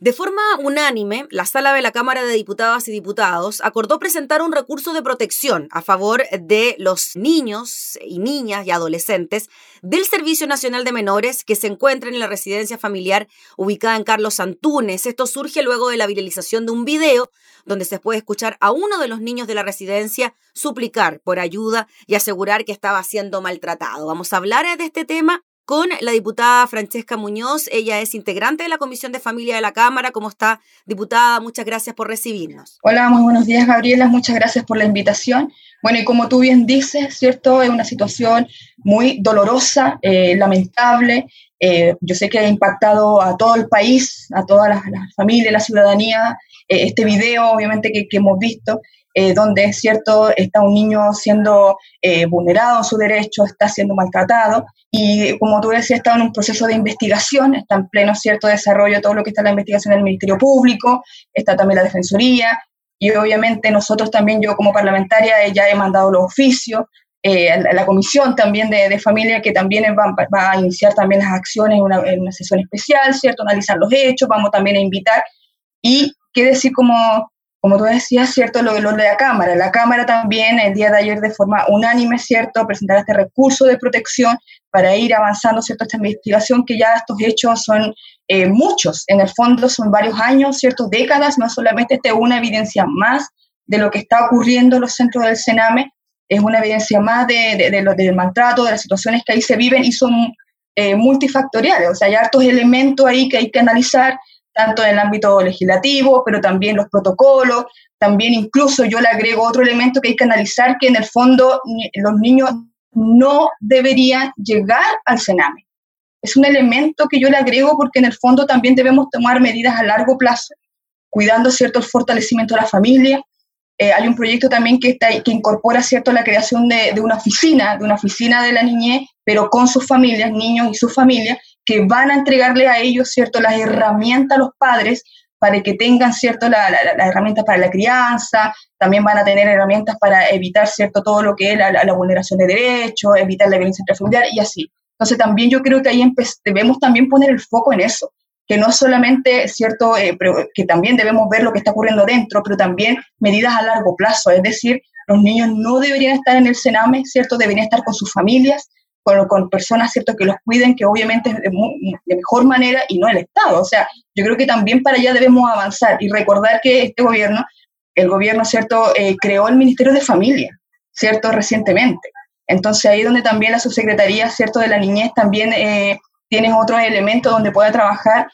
De forma unánime, la sala de la Cámara de Diputadas y Diputados acordó presentar un recurso de protección a favor de los niños y niñas y adolescentes del Servicio Nacional de Menores que se encuentran en la residencia familiar ubicada en Carlos Antunes. Esto surge luego de la viralización de un video donde se puede escuchar a uno de los niños de la residencia suplicar por ayuda y asegurar que estaba siendo maltratado. Vamos a hablar de este tema con la diputada Francesca Muñoz. Ella es integrante de la Comisión de Familia de la Cámara. ¿Cómo está, diputada? Muchas gracias por recibirnos. Hola, muy buenos días, Gabriela. Muchas gracias por la invitación. Bueno, y como tú bien dices, ¿cierto? Es una situación muy dolorosa, eh, lamentable. Eh, yo sé que ha impactado a todo el país, a todas las, familias, la ciudadanía. Eh, este video, obviamente, que, hemos visto, donde es cierto, está un niño siendo vulnerado en su derecho, está siendo maltratado. Y como tú decías, está en un proceso de investigación, está en pleno cierto desarrollo todo lo que está en la investigación del Ministerio Público, está también la Defensoría, y obviamente nosotros también, yo como parlamentaria, eh, ya he mandado los oficios, eh, la comisión también de, familia, que también va, a iniciar también las acciones en una, sesión especial, ¿cierto? Analizar los hechos, vamos también a invitar. Y qué decir como como tú decías, ¿cierto? Lo, lo de la Cámara. La Cámara también el día de ayer de forma unánime, ¿cierto? Presentar este recurso de protección para ir avanzando, ¿cierto? Esta investigación que ya estos hechos son eh, muchos, en el fondo son varios años, ¿cierto? Décadas, no solamente esta es una evidencia más de lo que está ocurriendo en los centros del Sename, es una evidencia más de, de, de lo, del maltrato, de las situaciones que ahí se viven y son eh, multifactoriales, o sea, hay hartos elementos ahí que hay que analizar, tanto en el ámbito legislativo, pero también los protocolos, también incluso yo le agrego otro elemento que hay que analizar, que en el fondo los niños no deberían llegar al Sename. Es un elemento que yo le agrego porque en el fondo también debemos tomar medidas a largo plazo, cuidando cierto el fortalecimiento de la familia. Eh, hay un proyecto también que, está, que incorpora cierto la creación de, de, una oficina, de una oficina de la niñez, pero con sus familias, niños y sus familias, que van a entregarle a ellos, ¿cierto?, las herramientas a los padres para que tengan, ¿cierto?, las la, herramientas para la crianza, también van a tener herramientas para evitar, ¿cierto?, todo lo que es la, vulneración de derechos, evitar la violencia intrafamiliar y así. Entonces también yo creo que ahí debemos también poner el foco en eso, que no solamente, ¿cierto?, eh, que también debemos ver lo que está ocurriendo dentro, pero también medidas a largo plazo, es decir, los niños no deberían estar en el Sename, ¿cierto?, deberían estar con sus familias, con, personas, ¿cierto?, que los cuiden, que obviamente es de, mejor manera y no el Estado. O sea, yo creo que también para allá debemos avanzar y recordar que este gobierno, el gobierno, ¿cierto?, eh, creó el Ministerio de Familia, ¿cierto?, recientemente. Entonces ahí donde también la subsecretaría, ¿cierto?, de la niñez también eh, tiene otros elementos donde pueda trabajar,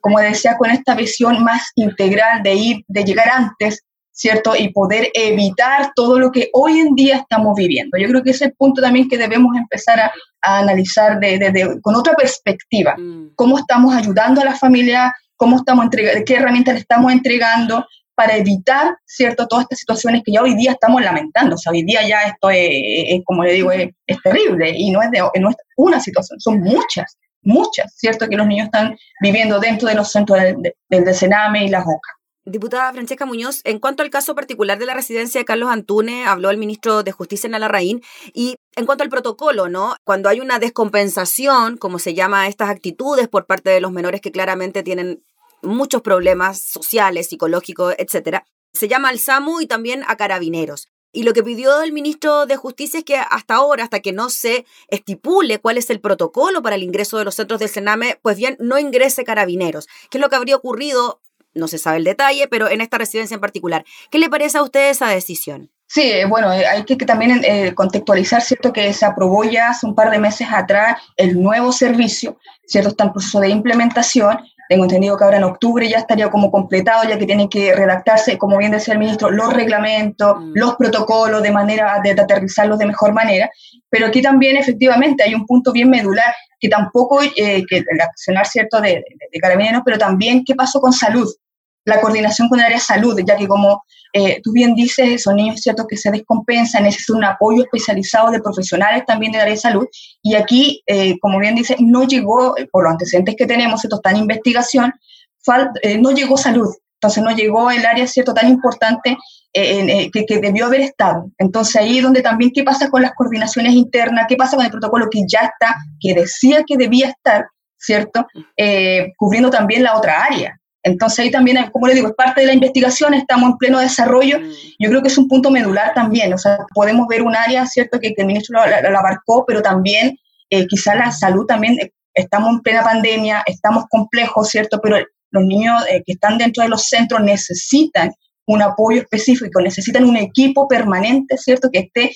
como decía, con esta visión más integral de ir, de llegar antes, ¿cierto? Y poder evitar todo lo que hoy en día estamos viviendo. Yo creo que ese es el punto también que debemos empezar a, analizar de, con otra perspectiva. Mm. ¿Cómo estamos ayudando a la familia? ¿Cómo estamos entregando? ¿Qué herramientas le estamos entregando? para evitar, ¿cierto?, todas estas situaciones que ya hoy día estamos lamentando. O sea, hoy día ya esto es, como le digo, es, terrible y no es, de, no es una situación, son muchas, muchas, ¿cierto?, que los niños están viviendo dentro de los centros del, del, Sename y las OCA. Diputada Francesca Muñoz, en cuanto al caso particular de la residencia de Carlos Antune, habló el ministro de Justicia en Alarraín, y en cuanto al protocolo, ¿no? Cuando hay una descompensación, como se llama estas actitudes por parte de los menores que claramente tienen muchos problemas sociales, psicológicos, etcétera, se llama al SAMU y también a carabineros. Y lo que pidió el ministro de Justicia es que hasta ahora, hasta que no se estipule cuál es el protocolo para el ingreso de los centros del Sename, pues bien, no ingrese carabineros. ¿Qué es lo que habría ocurrido no se sabe el detalle, pero en esta residencia en particular. ¿Qué le parece a usted esa decisión? Sí, eh, bueno, eh, hay que, también eh, contextualizar, ¿cierto? Que se aprobó ya hace un par de meses atrás el nuevo servicio, ¿cierto? Está en proceso de implementación. Tengo entendido que ahora en octubre ya estaría como completado, ya que tienen que redactarse, como bien decía el ministro, los reglamentos, mm. los protocolos, de manera de, aterrizarlos de mejor manera. Pero aquí también, efectivamente, hay un punto bien medular, que tampoco, que el accionar, ¿cierto?, de, de, de carabineros, pero también qué pasó con salud la coordinación con el área de salud, ya que como eh, tú bien dices, son niños ciertos que se descompensan, necesitan un apoyo especializado de profesionales también del área de salud. Y aquí, eh, como bien dice, no llegó, eh, por los antecedentes que tenemos, esto está en investigación, no llegó salud. Entonces no llegó el área cierto tan importante que, que, debió haber estado. Entonces ahí donde también qué pasa con las coordinaciones internas, qué pasa con el protocolo que ya está, que decía que debía estar, ¿cierto? cubriendo también la otra área. Entonces ahí también, como le digo, es parte de la investigación, estamos en pleno desarrollo. Mm. Yo creo que es un punto medular también, o sea, podemos ver un área, ¿cierto?, que, el ministro la, abarcó, pero también eh, quizá la salud también, eh, estamos en plena pandemia, estamos complejos, ¿cierto?, pero los niños eh, que están dentro de los centros necesitan un apoyo específico, necesitan un equipo permanente, ¿cierto?, que esté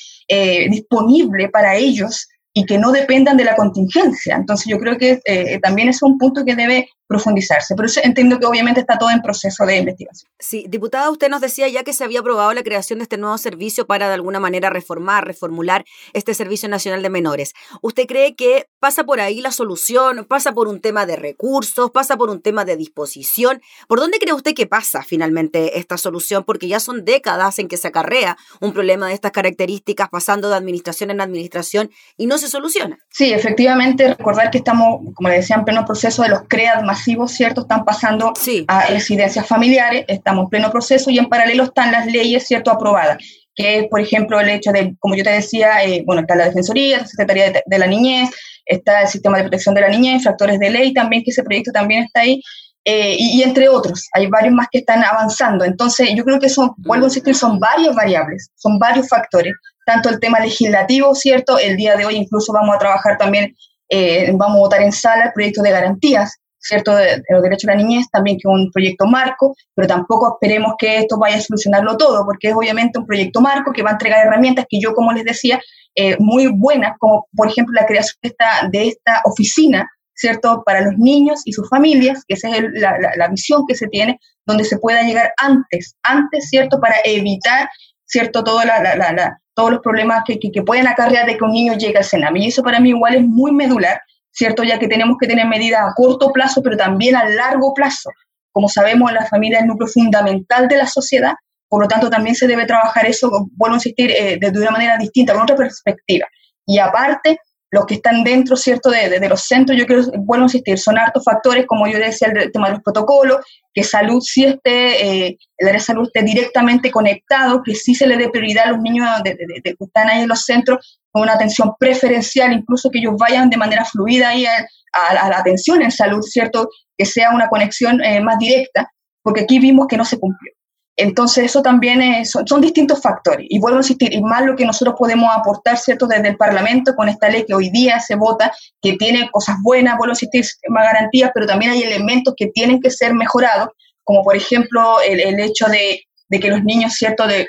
disponible para ellos y que no dependan de la contingencia. Entonces yo creo que eh, también es un punto que debe profundizarse. Pero entiendo que obviamente está todo en proceso de investigación. Sí, diputada, usted nos decía ya que se había aprobado la creación de este nuevo servicio para de alguna manera reformar, reformular este Servicio Nacional de Menores. ¿Usted cree que pasa por ahí la solución? ¿Pasa por un tema de recursos? ¿Pasa por un tema de disposición? ¿Por dónde cree usted que pasa finalmente esta solución? Porque ya son décadas en que se acarrea un problema de estas características pasando de administración en administración y no se soluciona. Sí, efectivamente, recordar que estamos, como le decía, en pleno proceso de los CREAD masivos, ¿cierto? Están pasando a residencias familiares, estamos en pleno proceso y en paralelo están las leyes, ¿cierto?, aprobadas que es, por ejemplo, el hecho de, como yo te decía, eh, bueno, está la Defensoría, la Secretaría de, la Niñez, está el Sistema de Protección de la Niñez, factores de ley también, que ese proyecto también está ahí, eh, y, entre otros, hay varios más que están avanzando. Entonces, yo creo que son, vuelvo a insistir, son varias variables, son varios factores, tanto el tema legislativo, ¿cierto? El día de hoy incluso vamos a trabajar también, eh, vamos a votar en sala el proyecto de garantías, ¿cierto? De, los derechos de la niñez, también que es un proyecto marco, pero tampoco esperemos que esto vaya a solucionarlo todo, porque es obviamente un proyecto marco que va a entregar herramientas que yo, como les decía, eh, muy buenas, como por ejemplo la creación de esta, de esta oficina ¿cierto? Para los niños y sus familias, que esa es la, la, visión que se tiene, donde se pueda llegar antes, antes, ¿cierto? Para evitar, ¿cierto? Todo la, todos los problemas que, que, pueden acarrear de que un niño llegue al CENAM. Y eso para mí igual es muy medular, ¿cierto? Ya que tenemos que tener medidas a corto plazo, pero también a largo plazo. Como sabemos, la familia es el núcleo fundamental de la sociedad, por lo tanto también se debe trabajar eso, vuelvo a insistir, eh, de una manera distinta, con otra perspectiva. Y aparte, los que están dentro, ¿cierto?, de, de, los centros, yo creo, bueno, insistir, son hartos factores, como yo decía, el, tema de los protocolos, que salud sí esté, eh, el área de salud esté directamente conectado, que sí se le dé prioridad a los niños de, que están ahí en los centros, con una atención preferencial, incluso que ellos vayan de manera fluida ahí a, la atención en salud, ¿cierto?, que sea una conexión eh, más directa, porque aquí vimos que no se cumplió. Entonces, eso también son, distintos factores. Y vuelvo a insistir, y más lo que nosotros podemos aportar, ¿cierto?, desde el Parlamento con esta ley que hoy día se vota, que tiene cosas buenas, vuelvo a insistir, más garantías, pero también hay elementos que tienen que ser mejorados, como por ejemplo el, el hecho de, de, que los niños, ¿cierto?, de,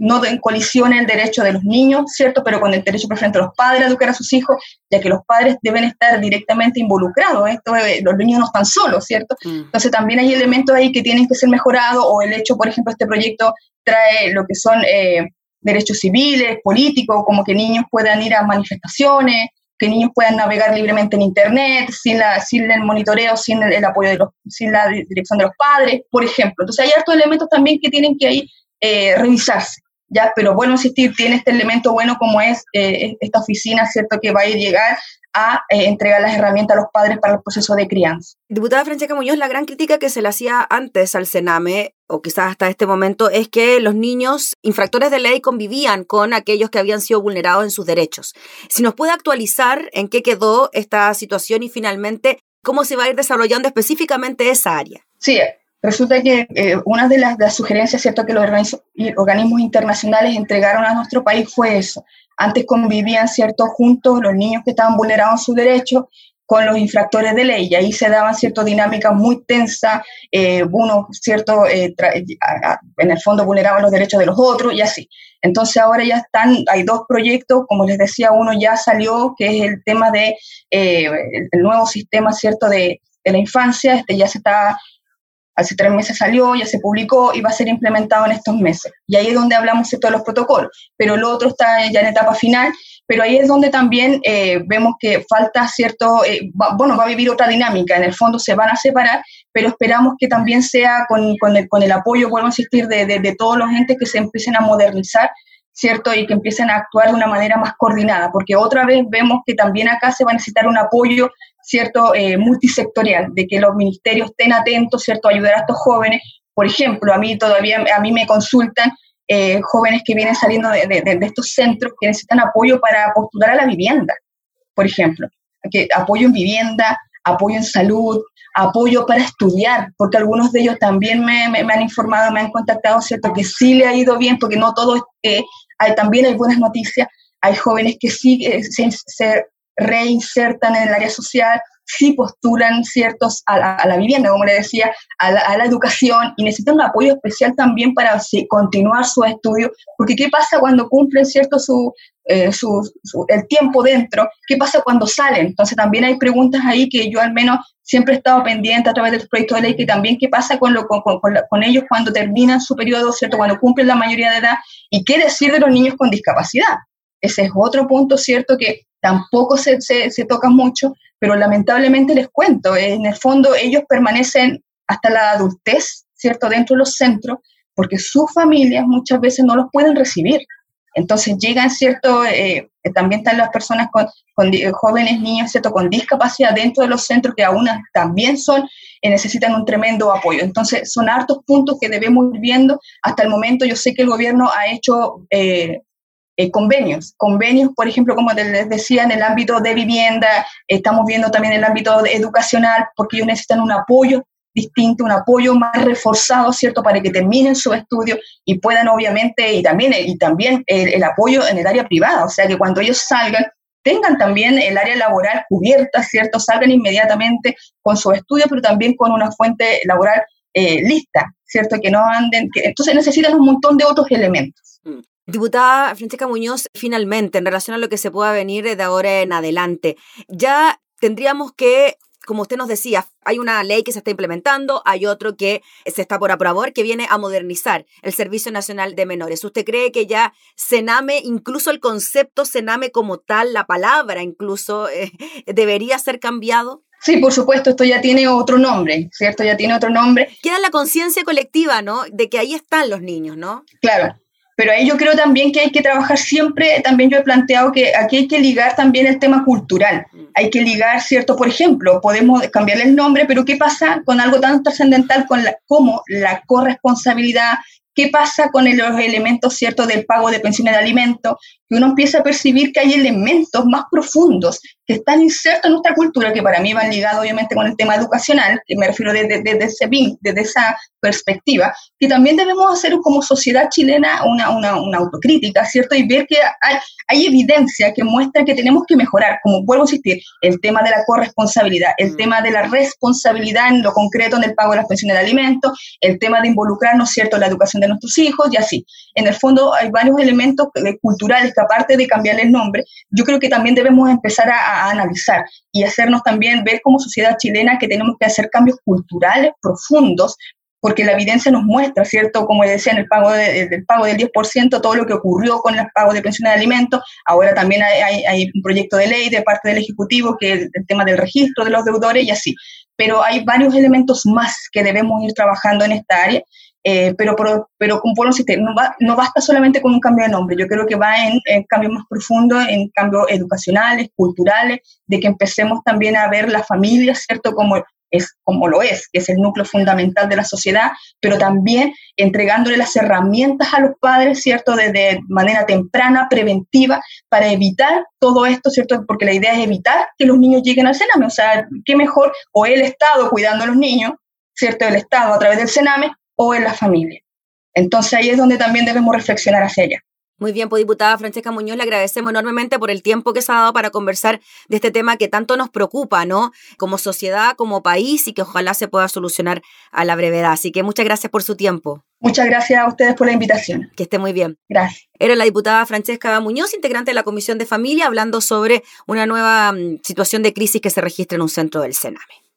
no en colisión el derecho de los niños, ¿cierto? Pero con el derecho preferente de los padres a educar a sus hijos, ya que los padres deben estar directamente involucrados. Esto, los niños no están solos, ¿cierto? Mm. Entonces también hay elementos ahí que tienen que ser mejorados, o el hecho, por ejemplo, este proyecto trae lo que son eh, derechos civiles, políticos, como que niños puedan ir a manifestaciones, que niños puedan navegar libremente en Internet, sin, la, sin el monitoreo, sin el, apoyo de los, sin la dirección de los padres, por ejemplo. Entonces hay otros elementos también que tienen que ahí eh, revisarse ya, pero bueno, insistir, tiene este elemento bueno como es eh, esta oficina, ¿cierto?, que va a llegar a eh, entregar las herramientas a los padres para el proceso de crianza. Diputada Francesca Muñoz, la gran crítica que se le hacía antes al Sename, o quizás hasta este momento, es que los niños infractores de ley convivían con aquellos que habían sido vulnerados en sus derechos. Si nos puede actualizar en qué quedó esta situación y finalmente cómo se va a ir desarrollando específicamente esa área. Sí, Resulta que eh, una de las, sugerencias ¿cierto? que los organismos internacionales entregaron a nuestro país fue eso. Antes convivían ¿cierto? juntos los niños que estaban vulnerados sus derechos con los infractores de ley y ahí se daban ciertas dinámicas muy tensas, eh, uno cierto, eh, en el fondo vulneraban los derechos de los otros y así. Entonces ahora ya están, hay dos proyectos, como les decía, uno ya salió, que es el tema de nuevo sistema cierto de, de la infancia, este ya se está hace tres meses salió, ya se publicó y va a ser implementado en estos meses. Y ahí es donde hablamos de todos los protocolos, pero lo otro está ya en etapa final, pero ahí es donde también eh, vemos que falta cierto, eh, bueno, va a vivir otra dinámica, en el fondo se van a separar, pero esperamos que también sea con, con, el, con el, apoyo, vuelvo a insistir, de, de, de todos los entes que se empiecen a modernizar ¿cierto? Y que empiecen a actuar de una manera más coordinada, porque otra vez vemos que también acá se va a necesitar un apoyo ¿cierto?, eh, multisectorial, de que los ministerios estén atentos, ¿cierto?, a ayudar a estos jóvenes. Por ejemplo, a mí todavía, a mí me consultan eh, jóvenes que vienen saliendo de, de, estos centros que necesitan apoyo para postular a la vivienda, por ejemplo. Que, apoyo en vivienda, apoyo en salud, apoyo para estudiar, porque algunos de ellos también me, han informado, me han contactado, ¿cierto? Que sí le ha ido bien, porque no todo, eh, hay, también hay buenas noticias, hay jóvenes que sí eh, se, reinsertan en el área social, sí postulan ciertos a la, vivienda, como le decía, a la, educación y necesitan un apoyo especial también para continuar su estudio, porque ¿qué pasa cuando cumplen cierto su, eh, el tiempo dentro? ¿Qué pasa cuando salen? Entonces también hay preguntas ahí que yo al menos siempre he estado pendiente a través de los proyectos de ley, que también qué pasa con, lo, con, con, ellos cuando terminan su periodo, ¿cierto? Cuando cumplen la mayoría de edad, y qué decir de los niños con discapacidad. Ese es otro punto, ¿cierto? Que tampoco se, se, se toca mucho, pero lamentablemente les cuento, en el fondo ellos permanecen hasta la adultez, ¿cierto?, dentro de los centros, porque sus familias muchas veces no los pueden recibir. Entonces llegan, ¿cierto? Eh, también están las personas con, jóvenes niños, ¿cierto? Con discapacidad dentro de los centros que aún también son, eh, necesitan un tremendo apoyo. Entonces son hartos puntos que debemos ir viendo. Hasta el momento yo sé que el gobierno ha hecho eh, eh, convenios, convenios, por ejemplo, como les decía, en el ámbito de vivienda, estamos viendo también el ámbito educacional, porque ellos necesitan un apoyo distinto, un apoyo más reforzado, ¿cierto?, para que terminen su estudio y puedan, obviamente, y también, y también el, apoyo en el área privada, o sea, que cuando ellos salgan, tengan también el área laboral cubierta, ¿cierto?, salgan inmediatamente con su estudio, pero también con una fuente laboral eh, lista, ¿cierto?, que no anden, que, entonces necesitan un montón de otros elementos. Diputada Francesca Muñoz, finalmente, en relación a lo que se pueda venir de ahora en adelante, ya tendríamos que como usted nos decía, hay una ley que se está implementando, hay otro que se está por aprobar, que viene a modernizar el Servicio Nacional de Menores. ¿Usted cree que ya Sename, incluso el concepto Sename como tal, la palabra incluso, eh, debería ser cambiado? Sí, por supuesto, esto ya tiene otro nombre, ¿cierto? Ya tiene otro nombre. Queda la conciencia colectiva, ¿no? De que ahí están los niños, ¿no? Claro, pero ahí yo creo también que hay que trabajar siempre, también yo he planteado que aquí hay que ligar también el tema cultural. Hay que ligar, ¿cierto? Por ejemplo, podemos cambiarle el nombre, pero ¿qué pasa con algo tan trascendental como la corresponsabilidad, ¿Qué pasa con los elementos ciertos del pago de pensiones de alimentos? Que uno empieza a percibir que hay elementos más profundos que están insertos en nuestra cultura, que para mí van ligados obviamente con el tema educacional, que me refiero desde, ese desde esa perspectiva, que también debemos hacer como sociedad chilena una, una, una autocrítica, ¿cierto? Y ver que hay, hay, evidencia que muestra que tenemos que mejorar, como vuelvo a insistir, el tema de la corresponsabilidad, el mm. tema de la responsabilidad en lo concreto en el pago de las pensiones de alimentos, el tema de involucrarnos, ¿cierto?, en la educación de nuestros hijos y así. En el fondo hay varios elementos culturales que aparte de cambiarle el nombre, yo creo que también debemos empezar a, analizar y hacernos también ver como sociedad chilena que tenemos que hacer cambios culturales profundos porque la evidencia nos muestra, ¿cierto? Como decía, en el pago del pago del 10%, todo lo que ocurrió con el pago de pensiones de alimentos. Ahora también hay, un proyecto de ley de parte del Ejecutivo que es el tema del registro de los deudores y así. Pero hay varios elementos más que debemos ir trabajando en esta área eh, pero, pero, pero con no, no basta solamente con un cambio de nombre, yo creo que va en, en cambios más profundos, en cambios educacionales, culturales, de que empecemos también a ver la familia, ¿cierto? Como es como lo es, que es el núcleo fundamental de la sociedad, pero también entregándole las herramientas a los padres, ¿cierto? Desde manera temprana, preventiva, para evitar todo esto, ¿cierto? Porque la idea es evitar que los niños lleguen al cename, o sea, qué mejor, o el Estado cuidando a los niños, ¿cierto? El Estado a través del cename, o en la familia. Entonces ahí es donde también debemos reflexionar hacia ella. Muy bien, pues diputada Francesca Muñoz, le agradecemos enormemente por el tiempo que se ha dado para conversar de este tema que tanto nos preocupa, ¿no? Como sociedad, como país y que ojalá se pueda solucionar a la brevedad. Así que muchas gracias por su tiempo. Muchas gracias a ustedes por la invitación. Que esté muy bien. Gracias. Era la diputada Francesca Muñoz, integrante de la Comisión de Familia, hablando sobre una nueva mm, situación de crisis que se registra en un centro del Sename.